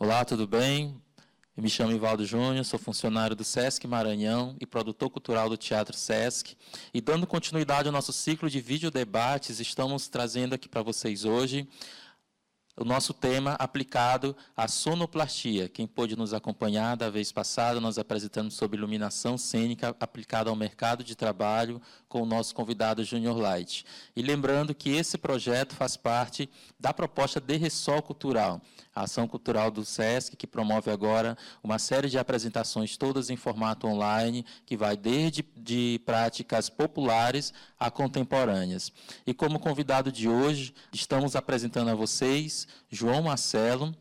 Olá, tudo bem? Eu me chamo Ivaldo Júnior, sou funcionário do SESC Maranhão e produtor cultural do Teatro SESC. E dando continuidade ao nosso ciclo de vídeo debates, estamos trazendo aqui para vocês hoje o nosso tema aplicado à sonoplastia. Quem pôde nos acompanhar da vez passada, nós apresentamos sobre iluminação cênica aplicada ao mercado de trabalho com o nosso convidado Junior Light. E lembrando que esse projeto faz parte da proposta de Ressol Cultural, a ação cultural do SESC, que promove agora uma série de apresentações, todas em formato online, que vai desde de práticas populares a contemporâneas. E como convidado de hoje, estamos apresentando a vocês João Marcelo,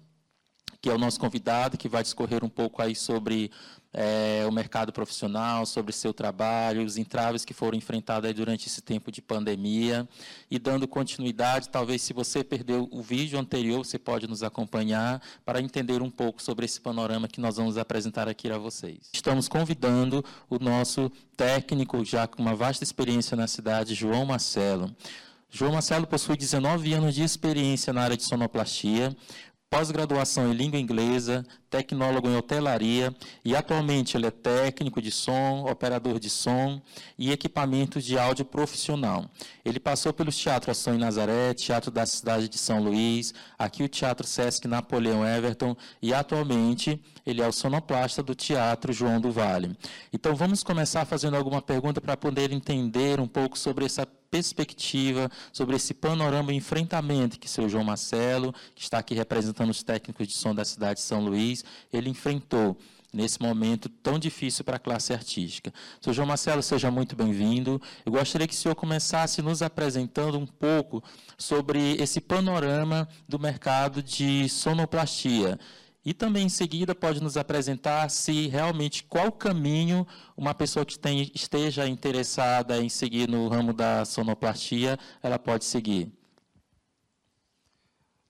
que é o nosso convidado, que vai discorrer um pouco aí sobre é, o mercado profissional, sobre seu trabalho, os entraves que foram enfrentados durante esse tempo de pandemia. E dando continuidade, talvez se você perdeu o vídeo anterior, você pode nos acompanhar para entender um pouco sobre esse panorama que nós vamos apresentar aqui a vocês. Estamos convidando o nosso técnico, já com uma vasta experiência na cidade, João Marcelo. João Marcelo possui 19 anos de experiência na área de sonoplastia, pós-graduação em língua inglesa, tecnólogo em hotelaria e atualmente ele é técnico de som, operador de som e equipamentos de áudio profissional. Ele passou pelos teatros Ação em Nazaré, Teatro da Cidade de São Luís, aqui o Teatro Sesc Napoleão Everton e atualmente ele é o sonoplasta do Teatro João do Vale. Então vamos começar fazendo alguma pergunta para poder entender um pouco sobre essa perspectiva, sobre esse panorama e enfrentamento que seu João Marcelo, que está aqui representando os técnicos de som da cidade de São Luís, ele enfrentou nesse momento tão difícil para a classe artística. Seu João Marcelo, seja muito bem-vindo. Eu gostaria que o senhor começasse nos apresentando um pouco sobre esse panorama do mercado de sonoplastia. E também, em seguida, pode nos apresentar se realmente qual caminho uma pessoa que tem, esteja interessada em seguir no ramo da sonoplastia, ela pode seguir.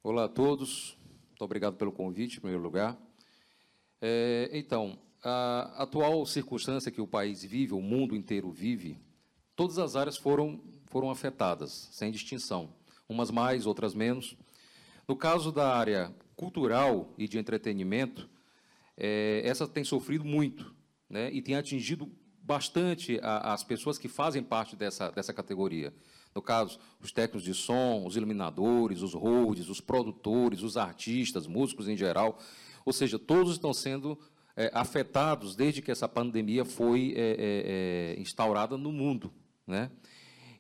Olá a todos, muito obrigado pelo convite, em primeiro lugar. É, então, a atual circunstância que o país vive, o mundo inteiro vive, todas as áreas foram, foram afetadas, sem distinção, umas mais, outras menos. No caso da área cultural e de entretenimento, é, essa tem sofrido muito né, e tem atingido bastante a, as pessoas que fazem parte dessa, dessa categoria. No caso, os técnicos de som, os iluminadores, os holds, os produtores, os artistas, músicos em geral. Ou seja, todos estão sendo é, afetados desde que essa pandemia foi é, é, é instaurada no mundo. Né?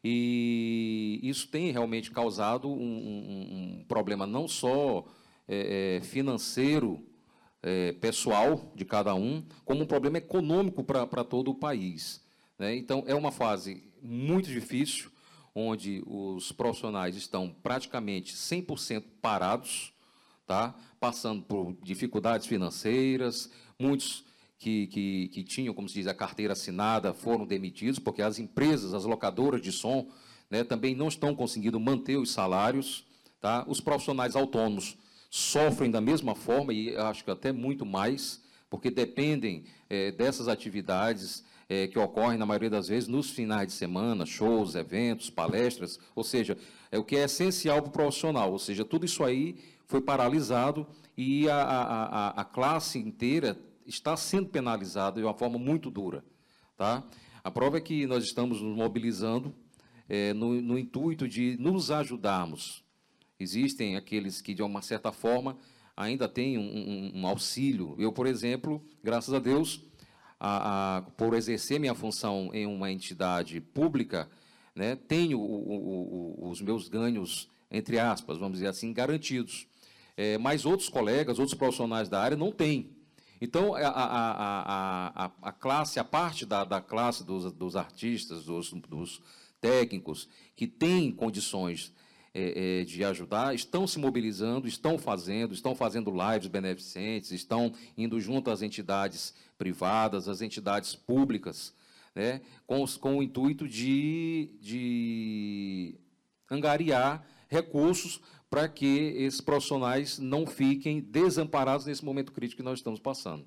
E isso tem realmente causado um, um, um problema não só é, é, financeiro é, pessoal de cada um, como um problema econômico para todo o país. Né? Então, é uma fase muito difícil, onde os profissionais estão praticamente 100% parados, tá? passando por dificuldades financeiras, muitos que, que, que, tinham, como se diz, a carteira assinada foram demitidos, porque as empresas, as locadoras de som, né, também não estão conseguindo manter os salários. Tá? Os profissionais autônomos sofrem da mesma forma, e acho que até muito mais, porque dependem é, dessas atividades é, que ocorrem, na maioria das vezes, nos finais de semana, shows, eventos, palestras, ou seja, é o que é essencial para o profissional, ou seja, tudo isso aí foi paralisado e a, a, a classe inteira está sendo penalizada de uma forma muito dura. Tá? A prova é que nós estamos nos mobilizando é, no, no intuito de nos ajudarmos, Existem aqueles que, de uma certa forma, ainda têm um, um, um auxílio. Eu, por exemplo, graças a Deus, a, a, por exercer minha função em uma entidade pública, né, tenho o, o, os meus ganhos, entre aspas, vamos dizer assim, garantidos. É, mas outros colegas, outros profissionais da área não têm. Então, a, a, a, a, classe, a parte da, da classe dos, dos artistas, dos, dos técnicos, que tem condições é, é, de ajudar, estão se mobilizando, estão fazendo, estão fazendo lives beneficentes, estão indo junto às entidades privadas, às entidades públicas, né, com, com o intuito de, de angariar recursos para que esses profissionais não fiquem desamparados nesse momento crítico que nós estamos passando.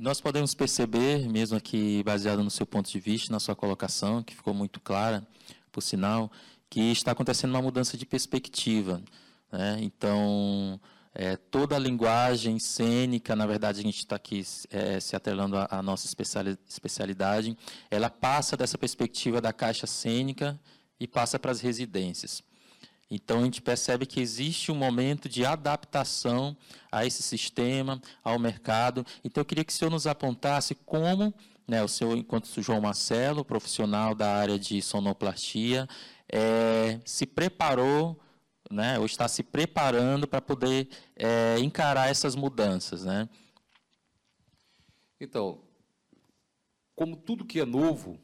Nós podemos perceber, mesmo aqui baseado no seu ponto de vista, na sua colocação, que ficou muito clara, por sinal, que está acontecendo uma mudança de perspectiva. Né? Então, é, toda a linguagem cênica, na verdade, a gente está aqui é, se atrelando à, nossa especialidade, ela passa dessa perspectiva da caixa cênica e passa para as residências. Então, a gente percebe que existe um momento de adaptação a esse sistema, ao mercado. Então, eu queria que o senhor nos apontasse como, né, o senhor, enquanto o João Marcelo, profissional da área de sonoplastia, é, se preparou né, ou está se preparando para poder é, encarar essas mudanças. Né? Então, como tudo que é novo,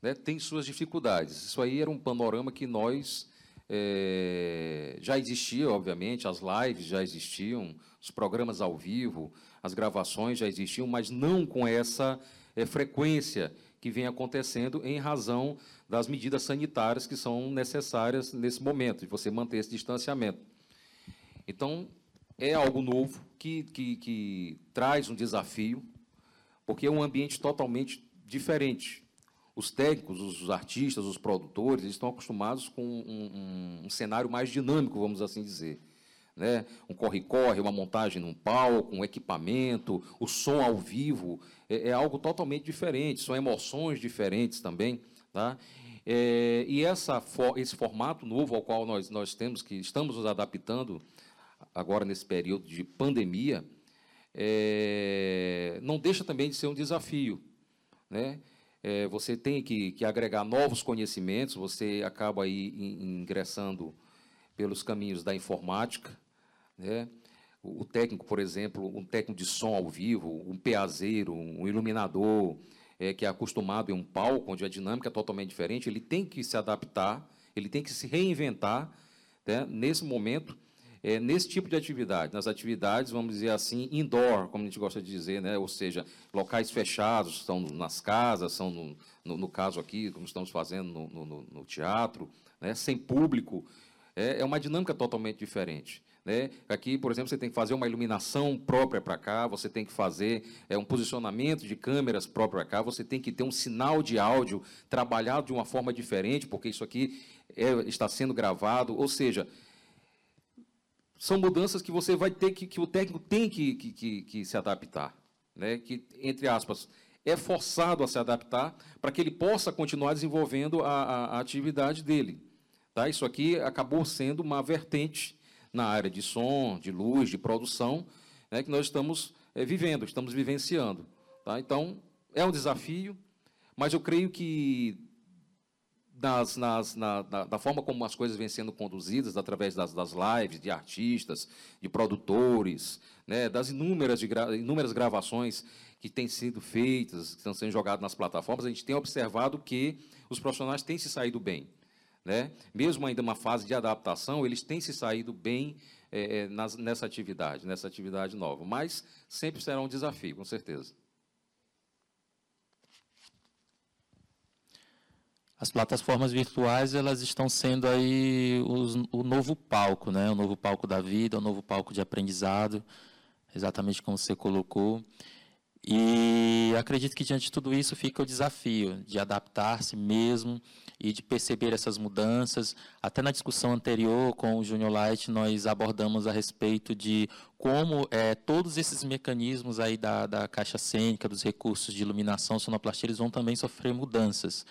né, tem suas dificuldades. Isso aí era um panorama que nós é, já existia, obviamente, as lives já existiam, os programas ao vivo, as gravações já existiam, mas não com essa é, frequência que vem acontecendo em razão das medidas sanitárias que são necessárias nesse momento, de você manter esse distanciamento. Então, é algo novo que, que, que traz um desafio, porque é um ambiente totalmente diferente. Os técnicos, os artistas, os produtores estão acostumados com um, um, um cenário mais dinâmico, vamos assim dizer né? um corre-corre, uma montagem num palco, um equipamento, o som ao vivo, é, é algo totalmente diferente, são emoções diferentes também. Tá? É, e essa, esse formato novo ao qual nós, nós temos que estamos nos adaptando agora nesse período de pandemia, é, não deixa também de ser um desafio. Né? É, você tem que, que, agregar novos conhecimentos, você acaba aí ingressando pelos caminhos da informática, né? O técnico, por exemplo, um técnico de som ao vivo, um peazeiro, um iluminador, é, que é acostumado em um palco onde a dinâmica é totalmente diferente, ele tem que se adaptar, ele tem que se reinventar né, nesse momento, é, nesse tipo de atividade, nas atividades, vamos dizer assim, indoor, como a gente gosta de dizer, né, ou seja, locais fechados, são nas casas, são, no, no, no caso aqui, como estamos fazendo no, no, no teatro, né, sem público, é, é uma dinâmica totalmente diferente. Né? Aqui, por exemplo, você tem que fazer uma iluminação própria para cá, você tem que fazer é, um posicionamento de câmeras próprio para cá, você tem que ter um sinal de áudio trabalhado de uma forma diferente, porque isso aqui é, está sendo gravado. Ou seja, são mudanças que você vai ter que, que o técnico tem que, que, que, se adaptar. Né? Que, entre aspas, é forçado a se adaptar para que ele possa continuar desenvolvendo a, a, a atividade dele. Tá? Isso aqui acabou sendo uma vertente na área de som, de luz, de produção, né, que nós estamos é, vivendo, estamos vivenciando. Tá? Então, é um desafio, mas eu creio que nas, nas, na, na, da forma como as coisas vêm sendo conduzidas, através das, das lives, de artistas, de produtores, né, das inúmeras, de gra, inúmeras gravações que têm sido feitas, que estão sendo jogadas nas plataformas, a gente tem observado que os profissionais têm se saído bem. Né? Mesmo ainda uma fase de adaptação, eles têm se saído bem é, nas, nessa atividade, nessa atividade nova. Mas sempre será um desafio, com certeza. As plataformas virtuais elas estão sendo aí os, o novo palco, né? O novo palco da vida, o novo palco de aprendizado, exatamente como você colocou. E acredito que diante de tudo isso fica o desafio de adaptar-se mesmo e de perceber essas mudanças. Até na discussão anterior com o Junior Light, nós abordamos a respeito de como é, todos esses mecanismos aí da, da caixa cênica, dos recursos de iluminação, sonoplastia, eles vão também sofrer mudanças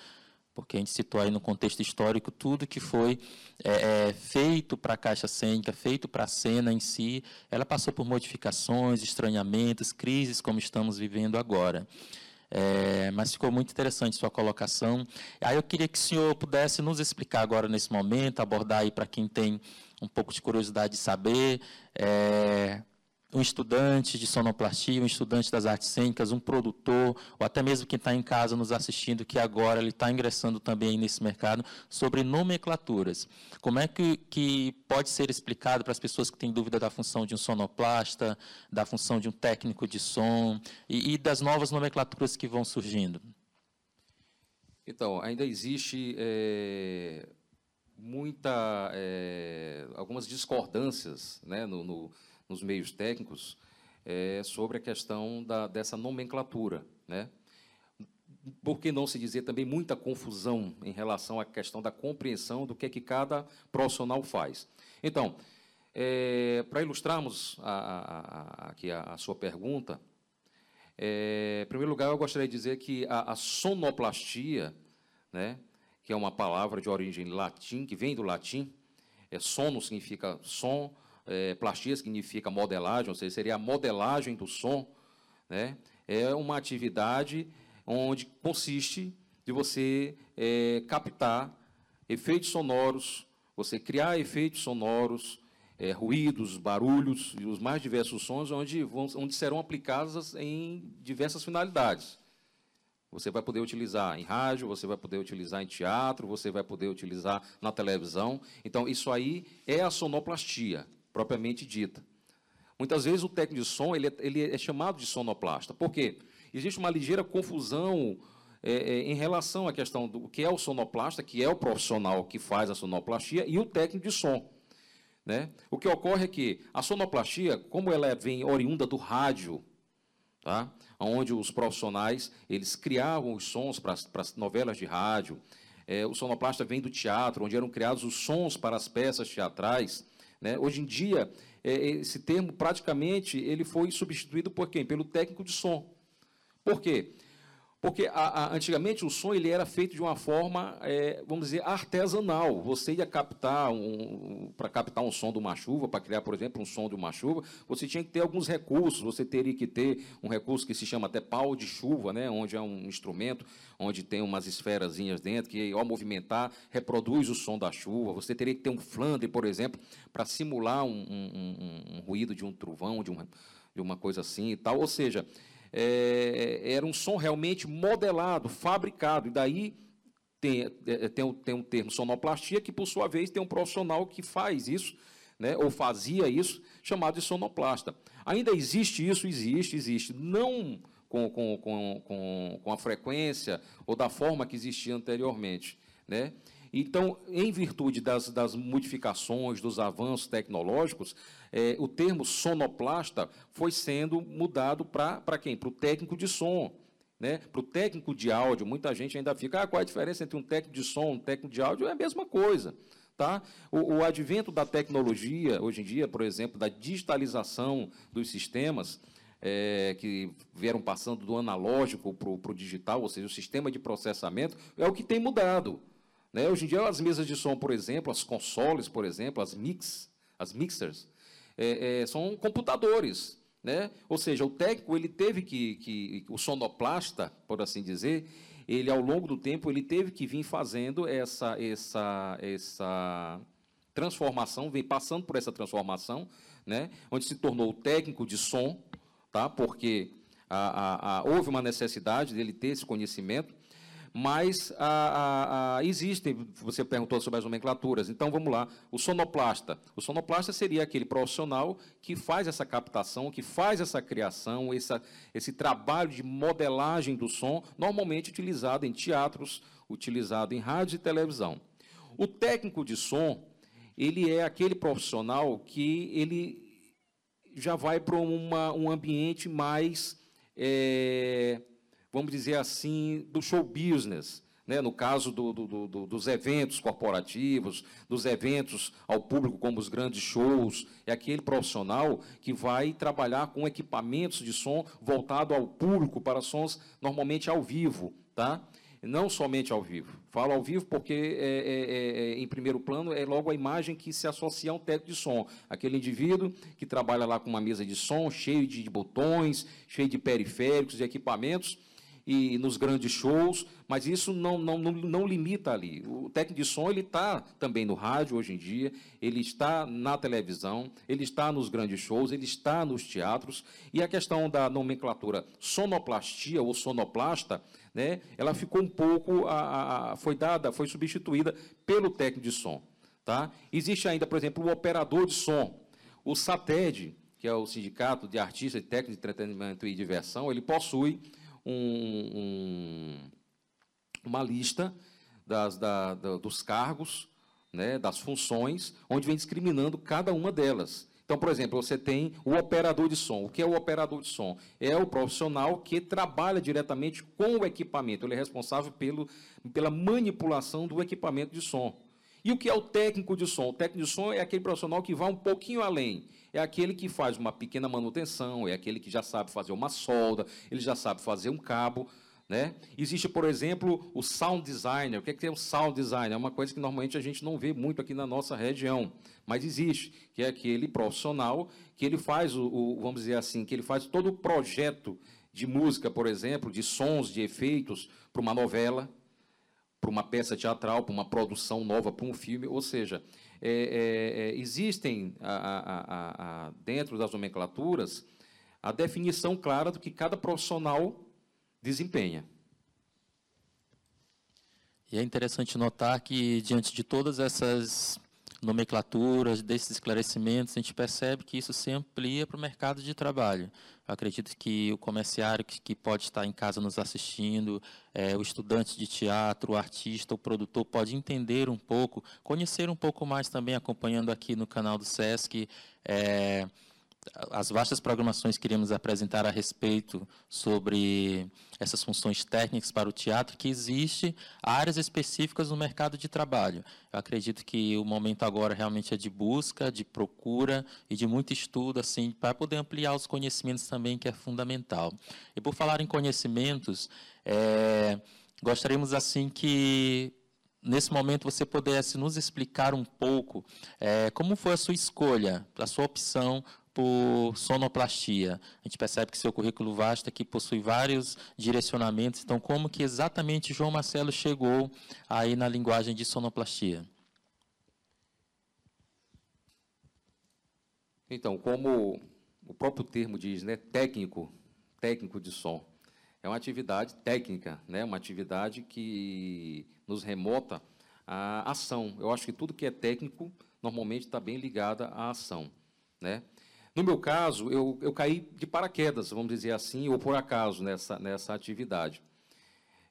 porque a gente citou aí no contexto histórico tudo que foi é, é, feito para a caixa cênica, feito para a cena em si, ela passou por modificações, estranhamentos, crises, como estamos vivendo agora. É, mas ficou muito interessante sua colocação. Aí eu queria que o senhor pudesse nos explicar agora nesse momento, abordar aí para quem tem um pouco de curiosidade de saber, é, um estudante de sonoplastia, um estudante das artes cênicas, um produtor, ou até mesmo quem está em casa nos assistindo, que agora ele está ingressando também nesse mercado, sobre nomenclaturas. Como é que, que pode ser explicado para as pessoas que têm dúvida da função de um sonoplasta, da função de um técnico de som, e, e das novas nomenclaturas que vão surgindo? Então, ainda existe é, muita, é, algumas discordâncias né, no, no nos meios técnicos é, sobre a questão da, dessa nomenclatura. Né? Por que não se dizer também muita confusão em relação à questão da compreensão do que, é que cada profissional faz? Então, é, para ilustrarmos a, a, a, aqui a, sua pergunta, é, em primeiro lugar, eu gostaria de dizer que a, sonoplastia, né, que é uma palavra de origem latim, que vem do latim, é, sono significa som, é, plastia significa modelagem, ou seja, seria a modelagem do som, né, é uma atividade onde consiste de você é, captar efeitos sonoros, você criar efeitos sonoros, é, ruídos, barulhos e os mais diversos sons, onde, vão, onde serão aplicados em diversas finalidades. Você vai poder utilizar em rádio, você vai poder utilizar em teatro, você vai poder utilizar na televisão. Então, isso aí é a sonoplastia, propriamente dita. Muitas vezes o técnico de som ele é, ele é chamado de sonoplasta. Por quê? Existe uma ligeira confusão é, é, em relação à questão do que é o sonoplasta, que é o profissional que faz a sonoplastia, e o técnico de som. Né? O que ocorre é que a sonoplastia, como ela vem oriunda do rádio, tá? onde os profissionais eles criavam os sons para as novelas de rádio, é, o sonoplasta vem do teatro, onde eram criados os sons para as peças teatrais. Né? Hoje em dia, é, esse termo praticamente ele foi substituído por quem? Pelo técnico de som. Por quê? Porque a, a, antigamente o som ele era feito de uma forma, é, vamos dizer, artesanal. Você ia captar, um, para captar um som de uma chuva, para criar, por exemplo, um som de uma chuva, você tinha que ter alguns recursos. Você teria que ter um recurso que se chama até pau de chuva, né, onde é um instrumento, onde tem umas esferazinhas dentro, que ao movimentar, reproduz o som da chuva. Você teria que ter um flander, por exemplo, para simular um, um, um, ruído de um trovão, de, um, de uma coisa assim e tal. Ou seja, é, era um som realmente modelado, fabricado, e daí tem, é, tem, tem um termo sonoplastia, que, por sua vez, tem um profissional que faz isso, né, ou fazia isso, chamado de sonoplasta. Ainda existe isso? Existe, existe. Não com, com, com, com, a frequência ou da forma que existia anteriormente. Né? Então, em virtude das, das modificações, dos avanços tecnológicos, é, o termo sonoplasta foi sendo mudado para quem? Para o técnico de som. Né? Para o técnico de áudio, muita gente ainda fica, ah, qual é a diferença entre um técnico de som e um técnico de áudio? É a mesma coisa. Tá? O, o, advento da tecnologia, hoje em dia, por exemplo, da digitalização dos sistemas, é, que vieram passando do analógico para o digital, ou seja, o sistema de processamento, é o que tem mudado. Né? Hoje em dia, as mesas de som, por exemplo, as consoles, por exemplo, as mix, as mixers, é, é, são computadores. Né? Ou seja, o técnico ele teve que, que, o sonoplasta, por assim dizer, ele ao longo do tempo ele teve que vir fazendo essa, essa, essa transformação, vem passando por essa transformação, né? onde se tornou o técnico de som, tá? porque a, a, a, houve uma necessidade dele ter esse conhecimento, mas a, a, a, existem, você perguntou sobre as nomenclaturas, então vamos lá, o sonoplasta. O sonoplasta seria aquele profissional que faz essa captação, que faz essa criação, essa, esse trabalho de modelagem do som, normalmente utilizado em teatros, utilizado em rádio e televisão. O técnico de som, ele é aquele profissional que ele já vai para um ambiente mais... É, vamos dizer assim, do show business. Né? no caso do, do, do, dos eventos corporativos, dos eventos ao público, como os grandes shows, é aquele profissional que vai trabalhar com equipamentos de som voltado ao público, para sons normalmente ao vivo. Tá? não somente ao vivo. Falo ao vivo porque, é, é, é, é, em primeiro plano, é logo a imagem que se associa a um técnico de som. Aquele indivíduo que trabalha lá com uma mesa de som cheio de botões, cheio de periféricos e equipamentos, e nos grandes shows, mas isso não, não, não, não limita ali. O técnico de som ele está também no rádio hoje em dia, ele está na televisão, ele está nos grandes shows, ele está nos teatros, e a questão da nomenclatura sonoplastia ou sonoplasta, né, ela ficou um pouco, a, a, foi dada, foi substituída pelo técnico de som. Tá? Existe ainda, por exemplo, o operador de som. O SATED, que é o Sindicato de Artistas e Técnicos de Entretenimento e Diversão, ele possui um, um, uma lista das, da, da, dos cargos, né, das funções, onde vem discriminando cada uma delas. Então, por exemplo, você tem o operador de som. O que é o operador de som? É o profissional que trabalha diretamente com o equipamento. Ele é responsável pelo, pela manipulação do equipamento de som. E o que é o técnico de som? O técnico de som é aquele profissional que vai um pouquinho além. É aquele que faz uma pequena manutenção, é aquele que já sabe fazer uma solda, ele já sabe fazer um cabo. Né? Existe, por exemplo, o sound designer. O que é, é o sound designer? É uma coisa que normalmente a gente não vê muito aqui na nossa região, mas existe, que é aquele profissional que ele faz o, o vamos dizer assim, que ele faz todo o projeto de música, por exemplo, de sons, de efeitos para uma novela, para uma peça teatral, para uma produção nova, para um filme. Ou seja, é, é, é, existem a, a, a, dentro das nomenclaturas a definição clara do que cada profissional desempenha. E é interessante notar que, diante de todas essas nomenclaturas, desses esclarecimentos, a gente percebe que isso se amplia para o mercado de trabalho. Acredito que o comerciário que, que pode estar em casa nos assistindo, é, o estudante de teatro, o artista, o produtor, pode entender um pouco, conhecer um pouco mais também, acompanhando aqui no canal do SESC, é, as vastas programações que queríamos apresentar a respeito sobre essas funções técnicas para o teatro, que existe áreas específicas no mercado de trabalho. Eu acredito que o momento agora realmente é de busca, de procura e de muito estudo, assim, para poder ampliar os conhecimentos também, que é fundamental. E por falar em conhecimentos, é, gostaríamos assim que nesse momento você pudesse nos explicar um pouco é, como foi a sua escolha, a sua opção por sonoplastia. A gente percebe que seu currículo vasto aqui possui vários direcionamentos. Então, como que exatamente João Marcelo chegou aí na linguagem de sonoplastia? Então, como o próprio termo diz, né, técnico, técnico de som, é uma atividade técnica, né, uma atividade que nos remota à ação. Eu acho que tudo que é técnico normalmente está bem ligado à ação, né? No meu caso, eu, eu caí de paraquedas, vamos dizer assim, ou por acaso, nessa, nessa atividade.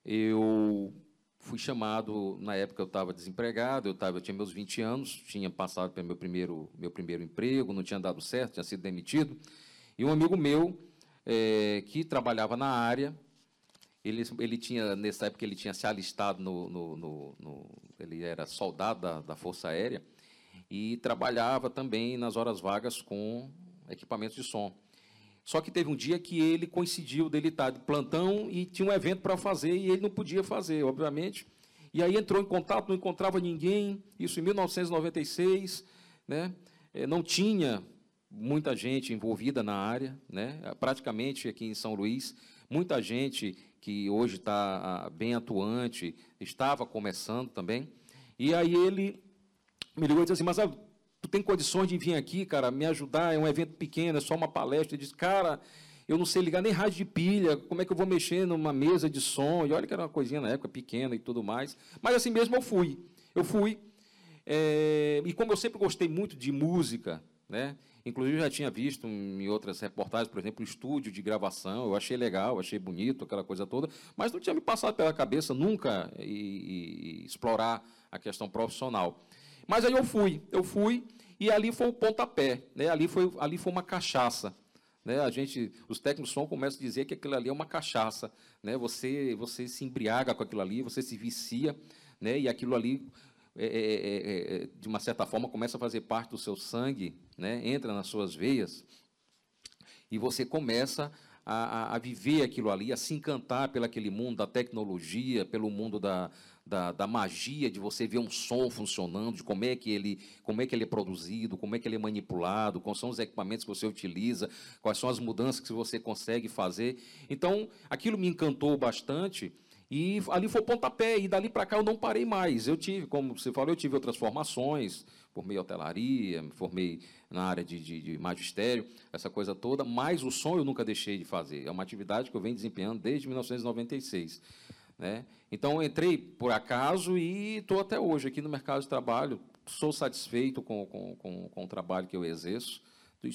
Eu fui chamado, na época eu estava desempregado, eu, tava, eu tinha meus 20 anos, tinha passado pelo meu primeiro, meu primeiro emprego, não tinha dado certo, tinha sido demitido. E um amigo meu, é, que trabalhava na área, ele, ele tinha, nessa época, ele tinha se alistado no, no, no, no ele era soldado da, da Força Aérea, e trabalhava também nas horas vagas com equipamentos de som. Só que teve um dia que ele coincidiu dele estar de plantão e tinha um evento para fazer e ele não podia fazer, obviamente. E aí entrou em contato, não encontrava ninguém, isso em 1996, né? Eh, não tinha muita gente envolvida na área, né? praticamente aqui em São Luís, muita gente que hoje está ah, bem atuante, estava começando também. E aí ele me ligou e disse assim, mas tem condições de vir aqui, cara, me ajudar, é um evento pequeno, é só uma palestra. Ele disse, cara, eu não sei ligar nem rádio de pilha, como é que eu vou mexer numa mesa de som? E olha que era uma coisinha na época pequena e tudo mais. Mas assim mesmo eu fui. Eu fui. É, e como eu sempre gostei muito de música, né? Inclusive já tinha visto em outras reportagens, por exemplo, estúdio de gravação, eu achei legal, achei bonito, aquela coisa toda, mas não tinha me passado pela cabeça nunca e, e explorar a questão profissional. Mas aí eu fui, eu fui e ali foi o pontapé, né? ali, foi, ali foi uma cachaça. Né? A gente, os técnicos de som começam a dizer que aquilo ali é uma cachaça. Né? Você, você se embriaga com aquilo ali, você se vicia, né? e aquilo ali, é é, é, é, é, de uma certa forma, começa a fazer parte do seu sangue, né? entra nas suas veias, e você começa a, a, a viver aquilo ali, a se encantar pelo aquele mundo da tecnologia, pelo mundo da, da, da, magia de você ver um som funcionando, de como é que ele, como é que ele é produzido, como é que ele é manipulado, quais são os equipamentos que você utiliza, quais são as mudanças que você consegue fazer. Então, aquilo me encantou bastante. E ali foi o pontapé, e dali para cá eu não parei mais. Eu tive, como você falou, eu tive outras formações, formei hotelaria, me formei na área de, de, de, magistério, essa coisa toda, mas o som eu nunca deixei de fazer. É uma atividade que eu venho desempenhando desde 1996. Né? Então, entrei por acaso e estou até hoje aqui no mercado de trabalho. Sou satisfeito com, com, com, com o trabalho que eu exerço.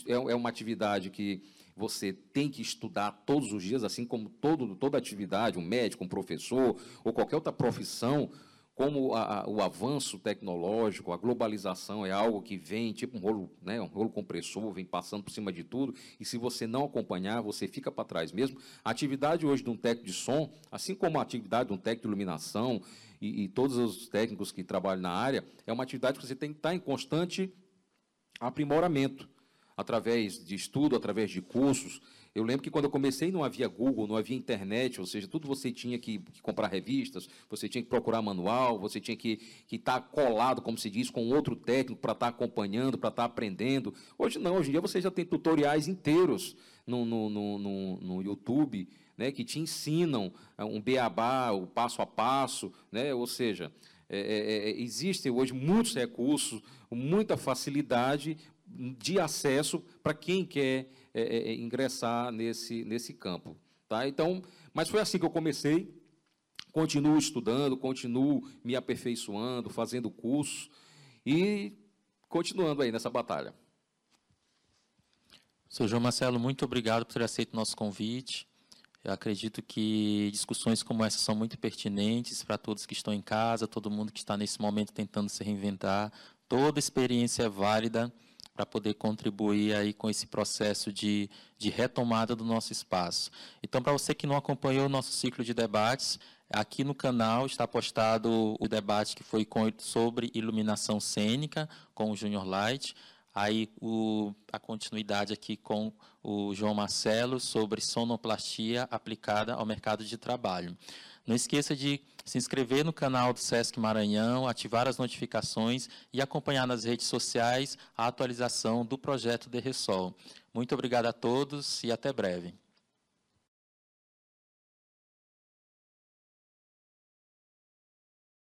É, é uma atividade que você tem que estudar todos os dias, assim como todo, toda atividade, um médico, um professor ou qualquer outra profissão, como a, a, o avanço tecnológico, a globalização é algo que vem tipo um rolo, né, um rolo compressor, vem passando por cima de tudo, e se você não acompanhar, você fica para trás mesmo. A atividade hoje de um técnico de som, assim como a atividade de um técnico de iluminação e, e todos os técnicos que trabalham na área, é uma atividade que você tem que estar em constante aprimoramento, através de estudo, através de cursos, eu lembro que quando eu comecei não havia Google, não havia internet, ou seja, tudo você tinha que, que comprar revistas, você tinha que procurar manual, você tinha que estar tá colado, como se diz, com outro técnico para estar tá acompanhando, para estar tá aprendendo. Hoje não, hoje em dia você já tem tutoriais inteiros no, no, no, no, no YouTube, né, que te ensinam é, um beabá, o passo a passo, né, ou seja, é, é, é existem hoje muitos recursos, muita facilidade de acesso para quem quer é, é, é, ingressar nesse, nesse campo. Tá? Então, mas foi assim que eu comecei. Continuo estudando, continuo me aperfeiçoando, fazendo cursos e continuando aí nessa batalha. Sr. João Marcelo, muito obrigado por ter aceito o nosso convite. Eu acredito que discussões como essa são muito pertinentes para todos que estão em casa, todo mundo que está nesse momento tentando se reinventar. Toda experiência é válida para poder contribuir aí com esse processo de, de retomada do nosso espaço. Então, para você que não acompanhou o nosso ciclo de debates, aqui no canal está postado o debate que foi com, sobre iluminação cênica com o Junior Light, aí o, a continuidade aqui com o João Marcelo sobre sonoplastia aplicada ao mercado de trabalho. Não esqueça de se inscrever no canal do Sesc Maranhão, ativar as notificações e acompanhar nas redes sociais a atualização do projeto de Ressol. Muito obrigado a todos e até breve.